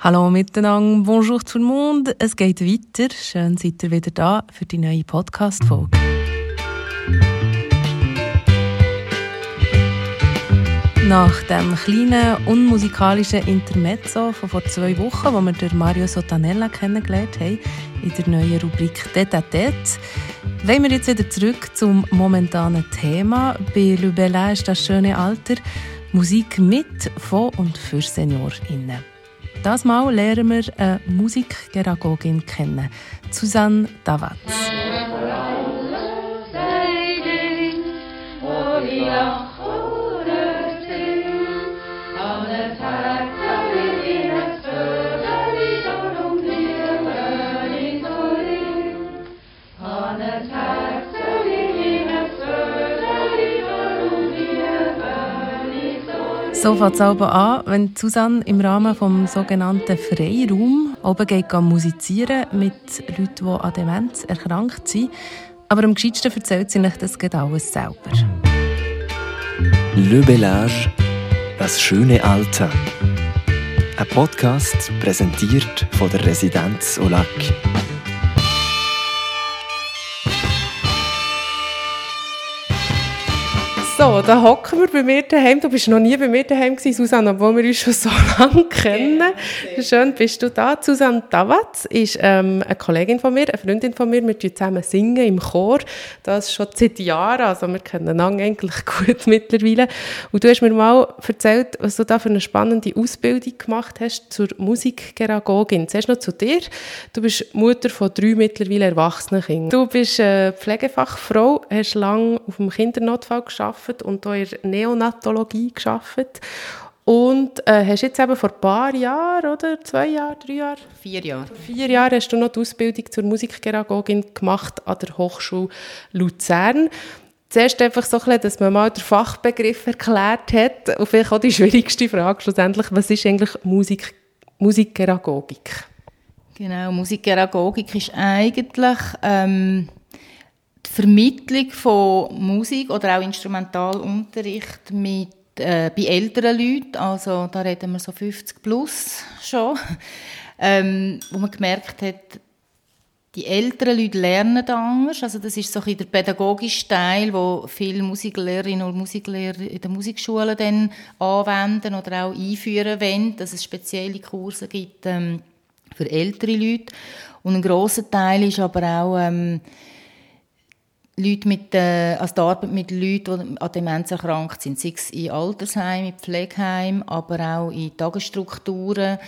Hallo miteinander, bonjour tout le monde. Es geht weiter. Schön seid ihr wieder da für die neue Podcast-Folge. Nach dem kleinen unmusikalischen Intermezzo von vor zwei Wochen, wo wir den Mario Sotanella kennengelernt haben, in der neuen Rubrik Tete à Tete, wollen wir jetzt wieder zurück zum momentanen Thema. Bei Le Bellage, das schöne Alter, Musik mit, von und für SeniorInnen. Das Mal lernen wir eine Musikgeragogin kennen, Susanne Davatz. So fängt es an, wenn Susanne im Rahmen des sogenannten Freiraum oben geht musizieren mit Leuten, die an Demenz erkrankt sind. Aber am gescheitsten erzählt sie nicht das alles selber. Le Bellage, das schöne Alter. Ein Podcast präsentiert von der Residenz Olac. So, da hocken wir bei mir daheim. Du bist noch nie bei mir daheim gewesen, Susanne, obwohl wir uns schon so lange kennen. Schön, bist du da. Susanne Davatz ist ähm, eine Kollegin von mir, eine Freundin von mir. Wir singen zusammen singen im Chor. Das schon seit Jahren. Also wir kennen einander eigentlich gut mittlerweile. Und du hast mir mal erzählt, was du da für eine spannende Ausbildung gemacht hast zur Musikgeragogin. Zuerst noch zu dir. Du bist Mutter von drei mittlerweile erwachsenen Kindern. Du bist äh, Pflegefachfrau, hast lange auf dem Kindernotfall gearbeitet geschafft und auch in der Neonatologie geschafft. Und äh, hast jetzt eben vor ein paar Jahren, oder zwei Jahren, drei Jahren? Vier Jahre. vier Jahren hast du noch die Ausbildung zur Musikgeragogin gemacht an der Hochschule Luzern. Zuerst einfach so ein bisschen, dass man mal den Fachbegriff erklärt hat und vielleicht auch die schwierigste Frage schlussendlich, was ist eigentlich Musik, Musikgeragogik? Genau, Musikgeragogik ist eigentlich ähm, die Vermittlung von Musik oder auch Instrumentalunterricht mit, äh, bei älteren Leuten, also da reden wir so 50 plus schon, ähm, wo man gemerkt hat, die älteren Leute lernen anders. Also das ist so ein der pädagogische Teil, wo viele Musiklehrerinnen und Musiklehrer in den Musikschulen dann anwenden oder auch einführen wollen, dass es spezielle Kurse gibt ähm, für ältere Leute. Und ein grosser Teil ist aber auch ähm, Leute mit, äh, also die Arbeit mit Leuten, die an Demenz erkrankt sind, sei es in Altersheimen, in Pflegeheimen, aber auch in Tagesstrukturen.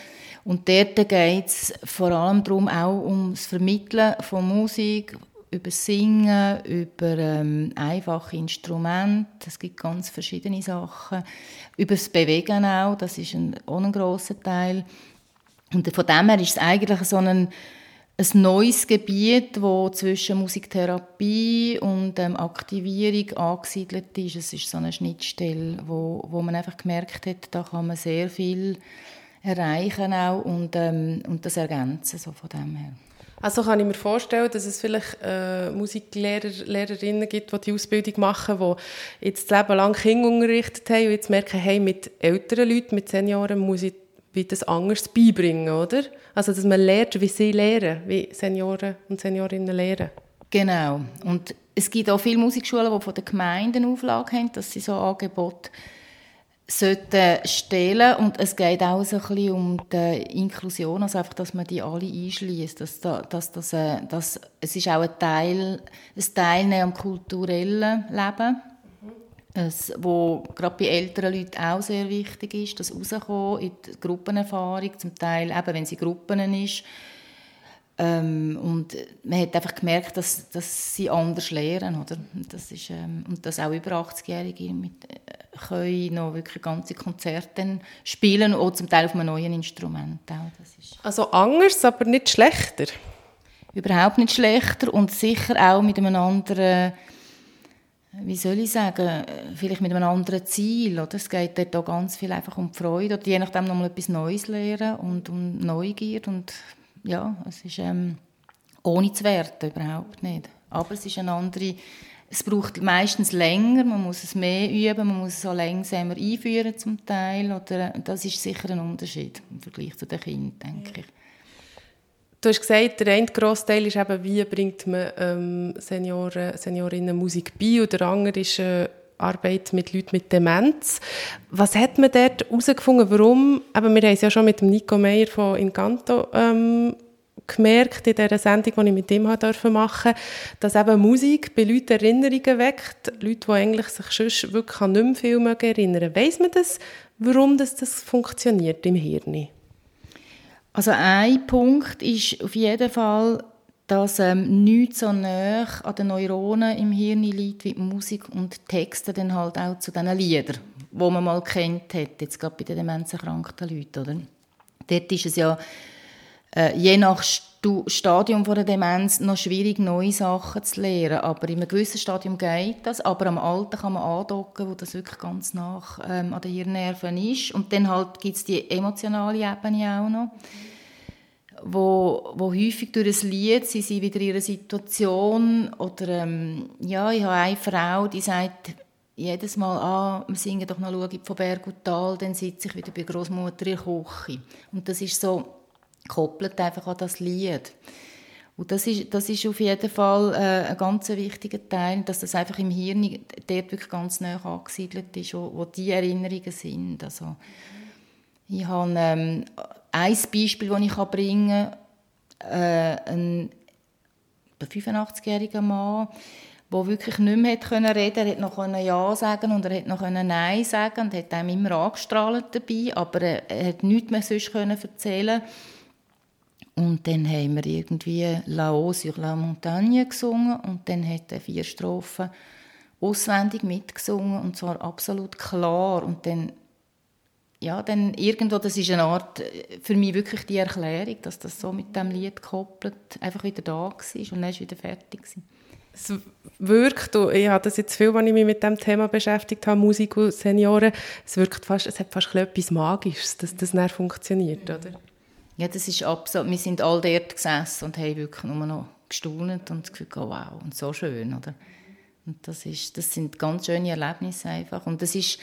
Und dort geht es vor allem darum, auch um das Vermitteln von Musik, über Singen, über ähm, einfache Instrumente, es gibt ganz verschiedene Sachen, über das Bewegen auch, das ist ein, auch ein grosser Teil. Und von dem her ist es eigentlich so ein ein neues Gebiet, das zwischen Musiktherapie und ähm, Aktivierung angesiedelt ist. Es ist so eine Schnittstelle, wo, wo man einfach gemerkt hat, da kann man sehr viel erreichen auch und, ähm, und das ergänzen so von dem her. Also kann ich mir vorstellen, dass es vielleicht äh, Musiklehrer, Lehrerinnen gibt, die die Ausbildung machen, die jetzt das Leben lang Kinder unterrichtet haben und jetzt merken, hey, mit älteren Leuten, mit Senioren muss ich wie das anders beibringen, oder? Also, dass man lernt, wie sie lehren, wie Senioren und Seniorinnen lehren. Genau. Und es gibt auch viele Musikschulen, die von den Gemeinden Auflage haben, dass sie so Angebote sollten stellen und es geht auch so ein bisschen um die Inklusion, also einfach, dass man die alle einschließt, dass, dass, dass, äh, dass, es ist auch ein Teil, ein Teilnehmen am kulturellen Leben es, wo gerade bei älteren Leuten auch sehr wichtig ist, das rauskommen in die Gruppenerfahrung, zum Teil eben, wenn sie Gruppen ist. Ähm, und man hat einfach gemerkt, dass, dass sie anders lernen, oder? Das ist, ähm, und dass auch über 80-Jährige mit, äh, können noch wirklich ganze Konzerte spielen, auch zum Teil auf einem neuen Instrument. Auch. Das ist also anders, aber nicht schlechter? Überhaupt nicht schlechter und sicher auch mit einem anderen wie soll ich sagen, vielleicht mit einem anderen Ziel. Oder? Es geht dort auch ganz viel einfach um die Freude oder je nachdem nochmal etwas Neues lernen und um Neugier. Und ja, es ist ähm, ohne zu werten, überhaupt nicht. Aber es ist eine andere es braucht meistens länger, man muss es mehr üben, man muss es auch langsamer einführen zum Teil. Oder, das ist sicher ein Unterschied im Vergleich zu den Kindern, denke ich. Du hast gesagt, der eine grosse Teil ist eben, wie bringt man ähm, Senioren, Seniorinnen Musik bei und der andere ist äh, Arbeit mit Leuten mit Demenz. Was hat man dort herausgefunden, warum, aber wir haben es ja schon mit dem Nico Meyer von Incanto ähm, gemerkt in dieser Sendung, die ich mit ihm machen durfte, dass eben Musik bei Leuten Erinnerungen weckt. Leute, die eigentlich sich sonst wirklich an nicht mehr viel erinnern Weiss man das, warum das, das funktioniert im Hirn? Also ein Punkt ist auf jeden Fall, dass ähm, nichts so näher an den Neuronen im Hirn liegt wie Musik und Texte dann halt auch zu diesen Liedern, die man mal kennt hat, jetzt gerade bei den demenzerkrankten Leuten. Oder? Dort ist es ja äh, je nach Stadium von der Demenz noch schwierig, neue Sachen zu lernen. Aber in einem gewissen Stadium geht das. Aber am Alter kann man andocken, wo das wirklich ganz nach ähm, an den Hirnnerven ist. Und dann halt gibt es die emotionale Ebene auch noch. Wo, wo häufig durch ein Lied, sie sind wieder in ihrer Situation oder ähm, ja, ich habe eine Frau, die sagt jedes Mal, ah, wir singen doch noch «Schau von Berg und Tal», dann sitze ich wieder bei Großmutter in der Küche. Und das ist so koppelt einfach an das Lied. Und das ist, das ist auf jeden Fall äh, ein ganz wichtiger Teil, dass das einfach im Hirn dort wirklich ganz nah angesiedelt ist, wo, wo die Erinnerungen sind. Also, ich habe ähm, ein Beispiel, das ich bringen kann. Äh, ein 85-jähriger Mann, der wirklich nicht mehr reden konnte. Er konnte noch Ja sagen und er konnte noch Nein sagen und hat einem immer angestrahlt dabei, aber er, er hat nichts mehr sonst erzählen können und dann haben wir irgendwie «La haut sur la montagne» gesungen und dann hat er vier Strophen auswendig mitgesungen und zwar absolut klar. Und dann, ja, dann irgendwo, das ist eine Art, für mich wirklich die Erklärung, dass das so mit dem Lied gekoppelt einfach wieder da war und dann ist wieder fertig gewesen. Es wirkt, ich habe das jetzt viel, als ich mich mit dem Thema beschäftigt habe, Musik und Senioren, es wirkt fast, es hat fast etwas Magisches, dass das nicht funktioniert, oder? Ja, das ist absolut, wir sind all dort gesessen und haben wirklich nur noch gestaunt und gefühlt, oh, wow, und so schön, oder? Und das, ist, das sind ganz schöne Erlebnisse einfach. Und das ist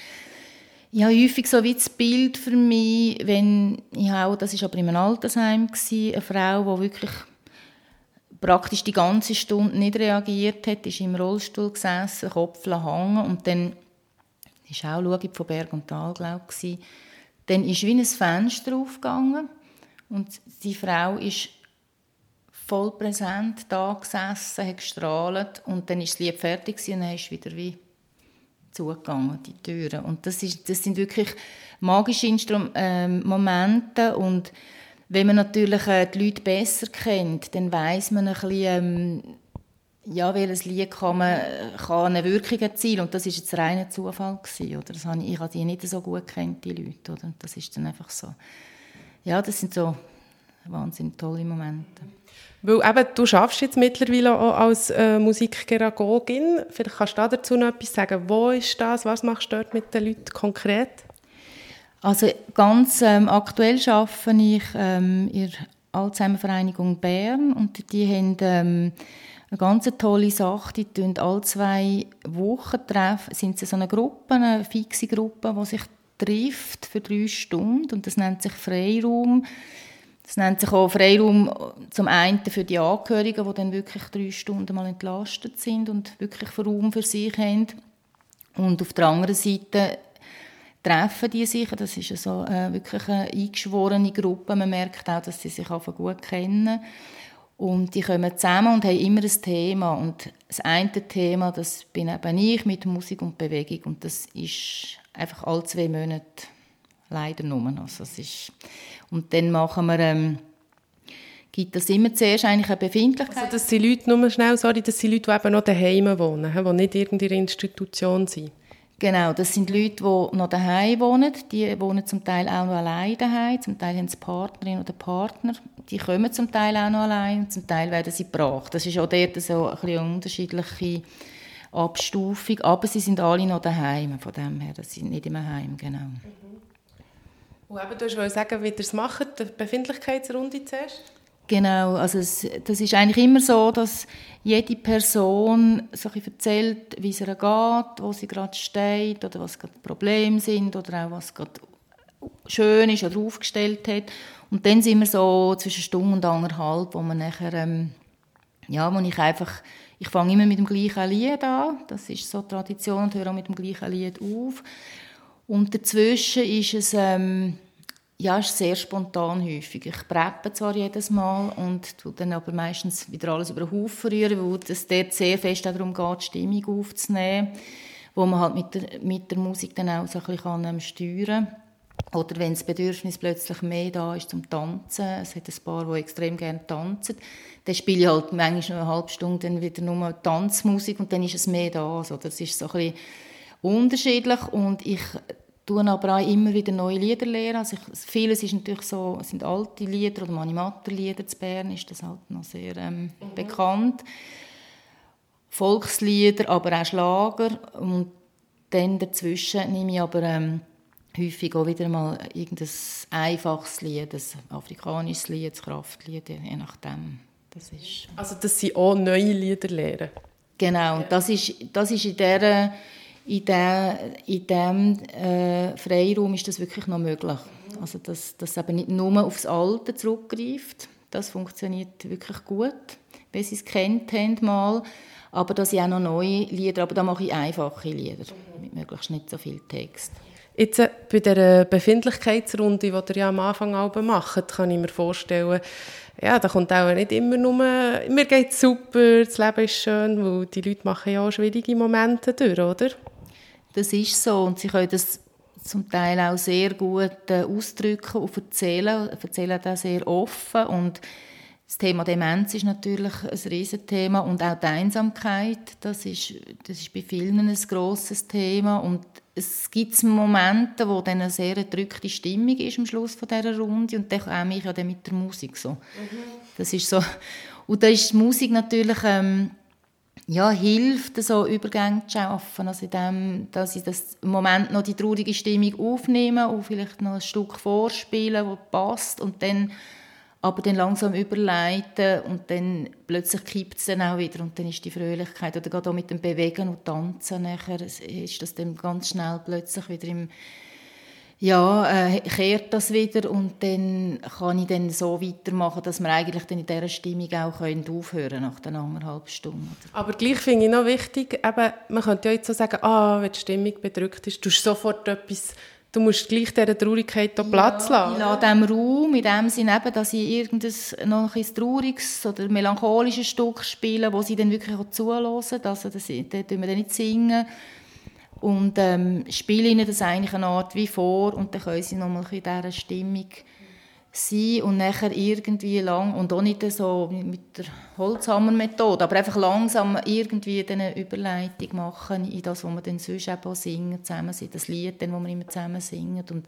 ja, häufig so wie das Bild für mich, wenn ich auch, das war aber in einem Altersheim, gewesen, eine Frau, die wirklich praktisch die ganze Stunde nicht reagiert hat, ist im Rollstuhl gesessen, Kopf hängen und dann ist auch «Schau von Berg und Tal», glaube ich, dann ist wie ein Fenster aufgegangen und die Frau ist voll präsent da gesessen, hat gestrahlt und dann ist das Lied fertig und dann ist wieder wie zugegangen, die Türen. Und das, ist, das sind wirklich magische Instrum äh, Momente und wenn man natürlich äh, die Leute besser kennt, dann weiß man ein bisschen, ähm, ja, welches Lied kann, man, kann eine Wirkung erzielen und das ist jetzt reiner Zufall gewesen, oder? Das habe ich, ich habe die nicht so gut kennt, die Leute, oder? Das ist dann einfach so ja, das sind so wahnsinnig tolle Momente. Weil eben, du arbeitest jetzt mittlerweile auch als äh, Musikgeragogin. Vielleicht kannst du dazu noch etwas sagen. Wo ist das? Was machst du dort mit den Leuten konkret? Also ganz ähm, aktuell arbeite ich ähm, in der Alzheimer-Vereinigung Bern und die haben ähm, eine ganz tolle Sache. Die treffen alle zwei Wochen treffen, sind sie so eine Gruppe, eine fixe Gruppe, die sich trifft für drei Stunden und das nennt sich Freiraum. Das nennt sich auch Freiraum zum einen für die Angehörigen, die dann wirklich drei Stunden mal entlastet sind und wirklich Raum für sich haben. Und auf der anderen Seite treffen die sich. Das ist also, äh, wirklich eine eingeschworene Gruppe. Man merkt auch, dass sie sich einfach gut kennen. Und die kommen zusammen und haben immer ein Thema. Und das eine Thema, das bin eben ich mit Musik und Bewegung. Und das ist einfach alle zwei Monate leider nur. Also es ist, und dann machen wir, ähm, gibt das immer zuerst eigentlich eine Befindlichkeit. Also das sind Leute, nur schnell, sorry, das sind Leute, die eben noch daheim wohnen, die nicht in irgendeiner Institution sind. Genau, das sind Leute, die noch daheim wohnen. Die wohnen zum Teil auch noch allein daheim. Zum Teil haben sie Partnerin oder Partner. Die kommen zum Teil auch noch allein zum Teil werden sie gebracht. Das ist auch dort so ein bisschen unterschiedliche Abstufung, aber sie sind alle noch daheim, von dem her, das sind nicht im Heim, genau. Mhm. Und eben, du wolltest sagen, wie ihr es macht, die Befindlichkeitsrunde zuerst? Genau, also es, das ist eigentlich immer so, dass jede Person so ein erzählt, wie es ihr geht, wo sie gerade steht oder was gerade Probleme sind oder auch was gerade schön ist oder aufgestellt hat. Und dann sind wir so zwischen Stunde und anderthalb, wo man nachher, ähm, ja, wo ich einfach, ich fange immer mit dem gleichen Lied an, das ist so Tradition und höre auch mit dem gleichen Lied auf. Und dazwischen ist es, ähm, ja, ist sehr spontan häufig. Ich preppe zwar jedes Mal und tue dann aber meistens wieder alles über den Haufen rühren, weil es dort sehr fest darum geht, die Stimmung aufzunehmen, wo man halt mit der, mit der Musik dann auch so ein bisschen ähm, steuern kann. Oder wenn das Bedürfnis plötzlich mehr da ist zum Tanzen, es hat ein paar, die extrem gerne tanzen, dann spiele ich halt manchmal eine halbe Stunde dann wieder nur Tanzmusik und dann ist es mehr da. Also das ist so ein bisschen unterschiedlich und ich tue aber auch immer wieder neue Lieder lernen. Also ich, vieles ist natürlich so, sind alte Lieder oder Manimatter-Lieder zu Bern ist das halt noch sehr ähm, mhm. bekannt. Volkslieder, aber auch Schlager und dann dazwischen nehme ich aber ähm, häufig auch wieder mal irgendein einfaches Lied, ein afrikanisches Lied, ein Kraftlied, je nachdem. Das ist also dass sie auch neue Lieder lernen? Genau, und das ist, das ist in dieser in, der, in diesem äh, Freiraum ist das wirklich noch möglich. Also, dass, dass eben nicht nur aufs Alte zurückgreift. Das funktioniert wirklich gut, wie sie es kennt haben mal. Aber dass ich auch noch neue Lieder, aber da mache ich einfache Lieder, mit möglichst nicht so viel Text. Jetzt äh, bei der Befindlichkeitsrunde, die ihr ja am Anfang macht, kann ich mir vorstellen, ja, da kommt auch nicht immer nur, mir geht super, das Leben ist schön, weil die Leute machen ja auch schwierige Momente durch, oder? Das ist so und sie können das zum Teil auch sehr gut äh, ausdrücken und erzählen, erzählen das sehr offen und das Thema Demenz ist natürlich ein Riesenthema und auch die Einsamkeit, das ist, das ist bei vielen ein grosses Thema und es gibt Momente, wo dann eine sehr erdrückte Stimmung ist am Schluss von dieser Runde und dann komme ich ja dann mit der Musik so. Mhm. Das ist so und da ist die Musik natürlich ähm, ja, hilft, so Übergänge zu schaffen. Also in dem, dass ich das im Moment noch die traurige Stimmung aufnehme und vielleicht noch ein Stück vorspielen, das passt und dann aber dann langsam überleiten und dann plötzlich kippt es dann auch wieder und dann ist die Fröhlichkeit oder gerade auch mit dem Bewegen und Tanzen nachher ist das dann ganz schnell plötzlich wieder im ja, äh, kehrt das wieder und dann kann ich dann so weitermachen, dass wir eigentlich dann in dieser Stimmung auch können aufhören nach den anderthalb Stunden. Aber gleich finde ich noch wichtig, eben, man könnte ja jetzt so sagen, ah, wenn die Stimmung bedrückt ist, du sofort etwas, du musst gleich dieser Traurigkeit ja, Platz lassen. Ich lasse dem Raum, in dem Sinne eben, dass ich irgendein noch ein trauriges oder melancholisches Stück spiele, wo sie dann wirklich auch zuhören, also das, da tun wir dann nicht singen, und ähm, spiele ihnen das eigentlich eine Art wie vor und dann können sie nochmal in dieser Stimmung sein und nachher irgendwie lang und auch nicht so mit der Holzhammer-Methode, aber einfach langsam irgendwie eine Überleitung machen in das, was wir dann sonst eben auch singen, zusammen sind, das Lied, dann, das wir immer zusammen singen und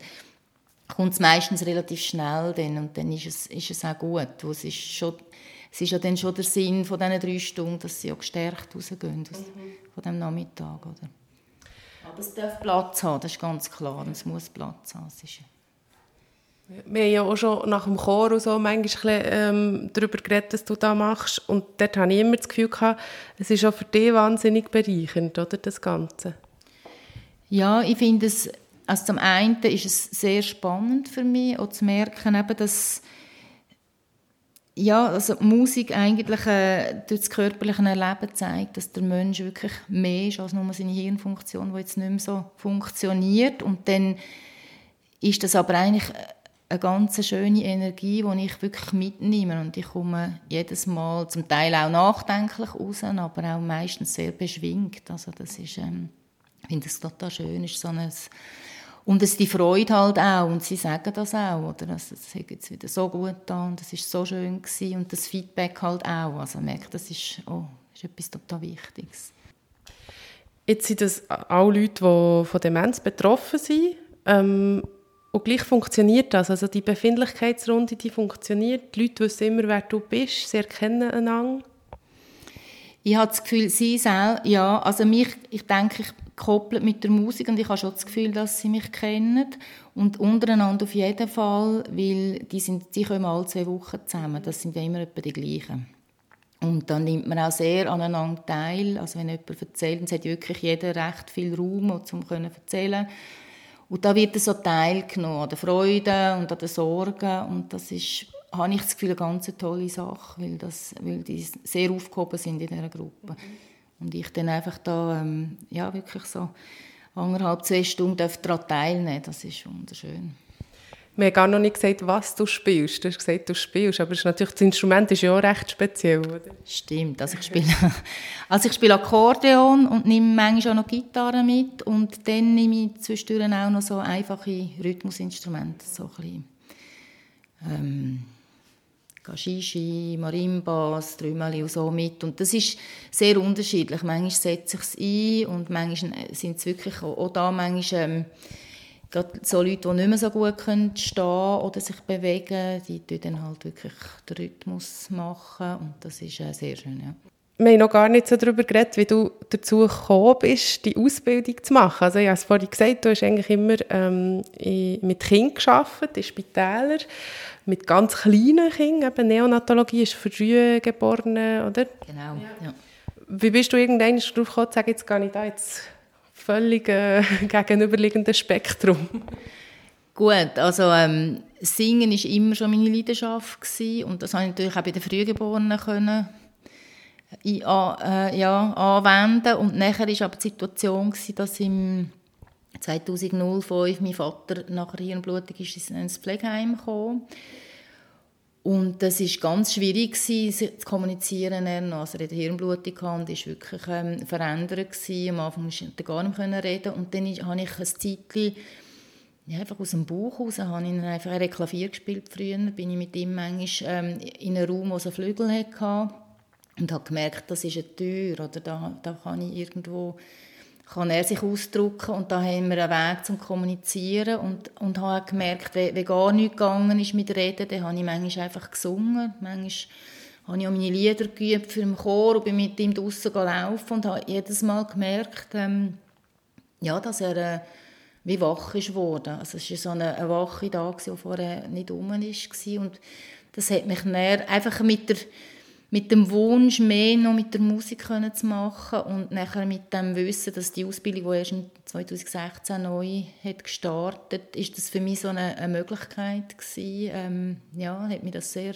kommt es meistens relativ schnell dann und dann ist es, ist es auch gut, es ist schon es ist ja dann schon der Sinn von diesen drei Stunden, dass sie auch gestärkt rausgehen aus, mhm. von diesem Nachmittag, oder? Aber es darf Platz haben, das ist ganz klar. Es muss Platz haben. Es ist wir haben ja auch schon nach dem Chor und so manchmal ähm, darüber geredet, was du da machst. Und dort habe ich immer das Gefühl gehabt, es ist auch für dich wahnsinnig bereichernd, oder, das Ganze? Ja, ich finde es, also zum einen ist es sehr spannend für mich, auch zu merken, eben, dass ja, also Musik eigentlich äh, durch das körperliche Erleben zeigt, dass der Mensch wirklich mehr ist als nur seine Hirnfunktion, die jetzt nicht mehr so funktioniert. Und dann ist das aber eigentlich eine ganz schöne Energie, die ich wirklich mitnehme. Und ich komme jedes Mal zum Teil auch nachdenklich raus, aber auch meistens sehr beschwingt. Also das ist, ähm, ich finde es total schön, ist so ein und es die Freude halt auch. Und sie sagen das auch, oder? Also, es hat jetzt wieder so gut da und es ist so schön gewesen. Und das Feedback halt auch. Also, merkt, das ist, oh, ist etwas total Wichtiges. Jetzt sind das auch Leute, die von Demenz betroffen sind. Ähm, und gleich funktioniert das. Also die Befindlichkeitsrunde, die funktioniert. Die Leute wissen immer, wer du bist. Sie erkennen einander. Ich habe das Gefühl, sie selber, ja, also mich, ich denke, ich gekoppelt mit der Musik und ich habe schon das Gefühl, dass sie mich kennen und untereinander auf jeden Fall, weil die, sind, die kommen alle zwei Wochen zusammen, das sind ja immer etwa die gleichen. Und dann nimmt man auch sehr aneinander teil, also wenn jemand erzählt, und hat wirklich jeder recht viel Raum, um zu erzählen und da wird so teilgenommen an der Freude und an den Sorgen und das ist, habe ich das Gefühl, eine ganz tolle Sache, weil, das, weil die sehr aufgehoben sind in dieser Gruppe. Mhm. Und ich dann einfach da, ähm, ja, wirklich so anderthalb, zwei Stunden daran teilnehmen das ist wunderschön. Wir haben gar noch nicht gesagt, was du spielst. Du hast gesagt, du spielst, aber natürlich, das Instrument ist ja auch recht speziell, oder? Stimmt, also ich spiele, also ich spiele Akkordeon und nehme manchmal auch noch Gitarre mit und dann nehme ich zwischendurch auch noch so einfache Rhythmusinstrumente, so ein bisschen, ähm, Gashishi, Marimbas, Trümeli und so mit. Und das ist sehr unterschiedlich. Manchmal setze ich es ein und manchmal sind es wirklich auch, auch da manchmal ähm, gerade so Leute, die nicht mehr so gut können stehen oder sich bewegen, die tun dann halt wirklich den Rhythmus machen und das ist äh, sehr schön, ja. Wir haben noch gar nicht so darüber geredet, wie du dazu gekommen bist, die Ausbildung zu machen. Also ich habe es vorhin gesagt, du hast eigentlich immer ähm, mit Kindern gearbeitet, in Spitälern, mit ganz kleinen Kindern. Eben Neonatologie ist für Frühgeborene, oder? Genau, ja. Wie bist du irgendwann darauf gekommen, zu sagen, jetzt gehe ich da jetzt völlig äh, gegenüberliegendes Spektrum. Gut, also ähm, Singen war immer schon meine Leidenschaft gewesen, und das habe ich natürlich auch bei den Frühgeborenen können in, äh, ja, anwenden und nachher war aber die Situation gewesen, dass im 2005 mein Vater nach einer Hirnblutung ist ins Pflegeheim kam und das ist ganz schwierig gewesen, zu kommunizieren. Also er hatte Hirnblutung und war wirklich ähm, verändert. Gewesen. Am Anfang konnte er gar nicht reden. Und dann habe ich ein Zeitchen ja, einfach aus dem Bauch raus, habe ich einfach ein Klavier gespielt früher. Bin ich mit ihm manchmal ähm, in einem Raum, es einen Flügel hatte. Und habe gemerkt, das ist eine Tür. Oder da, da kann ich irgendwo kann er sich ausdrücken und da haben wir einen Weg zum Kommunizieren und, und habe gemerkt, wenn, wenn gar nichts gegangen ist mit Reden, dann habe ich manchmal einfach gesungen, manchmal habe ich auch meine Lieder geübt für den Chor und bin mit ihm draussen laufen und habe jedes Mal gemerkt, ähm, ja, dass er äh, wie wach ist worden. Also es war so eine, eine wache da, die vorher nicht rum war und das hat mich näher einfach mit der mit dem Wunsch, mehr noch mit der Musik zu machen und nachher mit dem Wissen, dass die Ausbildung, die erst 2016 neu hat gestartet, ist das für mich so eine, eine Möglichkeit gewesen. Ähm, ja, hat mich das sehr,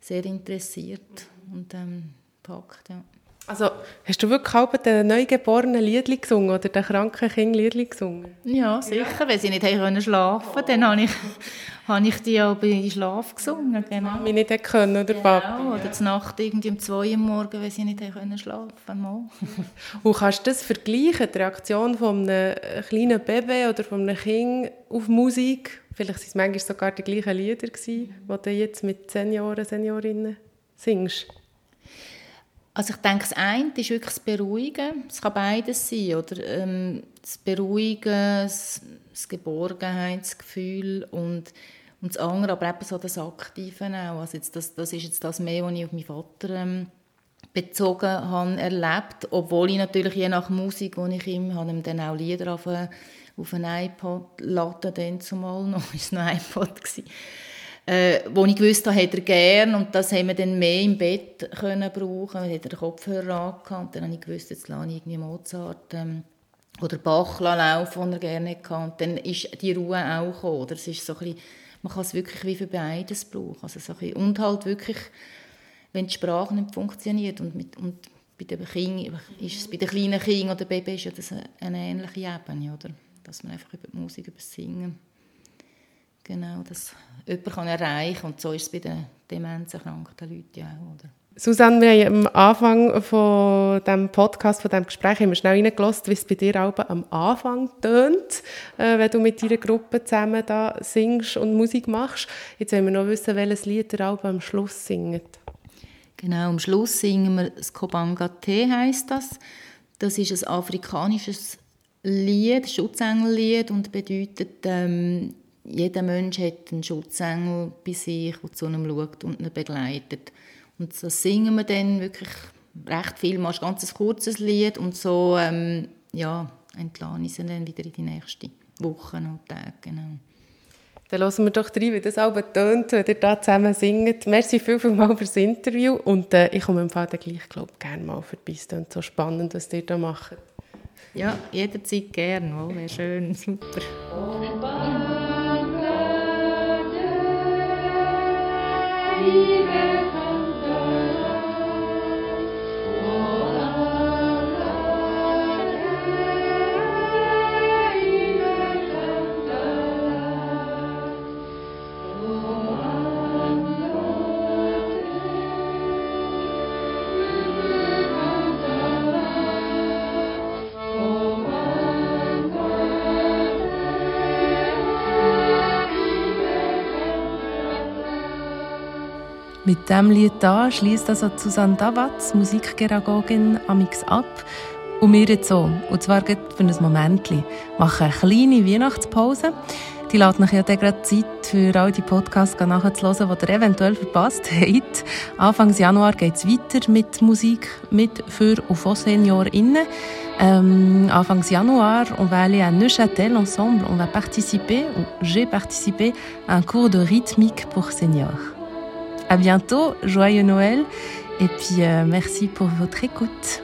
sehr interessiert und ähm, gepackt, ja. Also, hast du wirklich auch den neugeborenen Liedli gesungen oder den kranken Kind Liedli gesungen? Ja, sicher. Ja. Wenn sie nicht können schlafen konnten, dann habe ich, habe ich die auch bei Schlaf gesungen. Genau. Mami nicht können, oder genau. Papi? Oder ja. Nacht irgendwie um zwei Uhr morgens, wenn sie nicht können schlafen konnten. Und kannst du das vergleichen, die Reaktion von einem kleinen Baby oder von einem Kind auf Musik? Vielleicht waren es manchmal sogar die gleichen Lieder, die du jetzt mit Senioren, Seniorinnen singst. Also ich denke, das eine ist wirklich das Beruhigen. Es kann beides sein. Oder? Ähm, das Beruhigen, das, Geborgenheitsgefühl und, und das andere aber eben so das Aktive auch. Also jetzt das, das ist jetzt das mehr, was ich auf meinen Vater ähm, bezogen habe, erlebt. Obwohl ich natürlich je nach Musik, die ich ihm habe, ihm dann auch Lieder auf, auf ein iPod laden, dann zumal noch, ist ein iPod gewesen äh, wo ich gewusst habe, hat er gern und das haben wir dann mehr im Bett können brauchen. Wir hatten den Kopfhörer angehabt und dann habe ich gewusst, jetzt lasse ich irgendwie Mozart ähm, oder Bach laufen, den er gerne hatte. Und dann ist die Ruhe auch gekommen. Oder? Es ist so bisschen, man kann es wirklich wie für beides brauchen. Also so bisschen, und halt wirklich, wenn die Sprache nicht funktioniert und, mit, und bei den kind, ist es bei den kleinen Kindern oder Babys ist ja das eine ähnliche Ebene, oder? dass man einfach über die Musik, über das Singen Genau, dass jemand kann erreichen kann. Und so ist es bei den demenzerkrankten Leuten auch. Oder? Susanne, wir haben am Anfang von dem Podcast, von dem Gespräch, haben wir schnell reingelassen, wie es bei dir auch am Anfang tönt, äh, wenn du mit deiner Gruppe zusammen da singst und Musik machst. Jetzt wollen wir noch wissen, welches Lied ihr auch am Schluss singt. Genau, am Schluss singen wir das Kobanga heisst das. Das ist ein afrikanisches Lied, Schutzengel-Lied und bedeutet ähm, jeder Mensch hat einen Schutzengel bei sich, der zu ihm schaut und ihn begleitet. Und das singen wir dann wirklich recht viel, mal ein ganz kurzes Lied und so, ähm, ja, entlasse ich sie dann wieder in die nächste Woche und Tage. Genau. Dann hören wir doch rein, wie das Album tönt, wenn ihr da zusammen singt. Merci viel, viel mal fürs Interview und äh, ich komme im Fall gleich, glaube gerne mal vorbei. Es ist so spannend, was ihr da macht. Ja, jederzeit gern. Oh, wäre schön, super. Vive Mit diesem Lied da schließt also Susanne Davatz, Musikgeragogin, amix ab. Und wir jetzt so. Und zwar für ein Moment. Machen eine kleine Weihnachtspause. Die lädt euch ja gerade Zeit für all die Podcasts nachzuhören, die ihr eventuell verpasst habt. Anfang Januar geht es weiter mit Musik mit für und von SeniorInnen. Ähm, Anfang Januar, on va aller à Neuchâtel ensemble. On va participer, j'ai participé, à un cours de rythmique pour seniors. À bientôt, joyeux Noël et puis euh, merci pour votre écoute.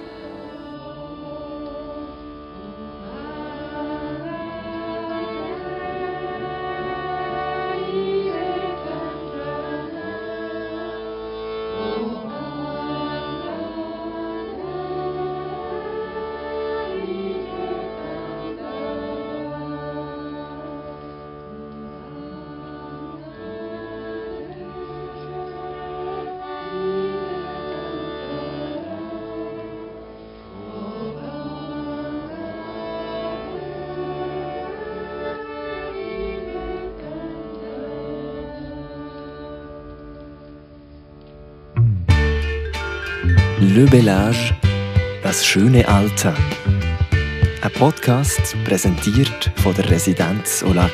Le Bellage, das schöne Alter. Ein Podcast präsentiert von der Residenz Olac.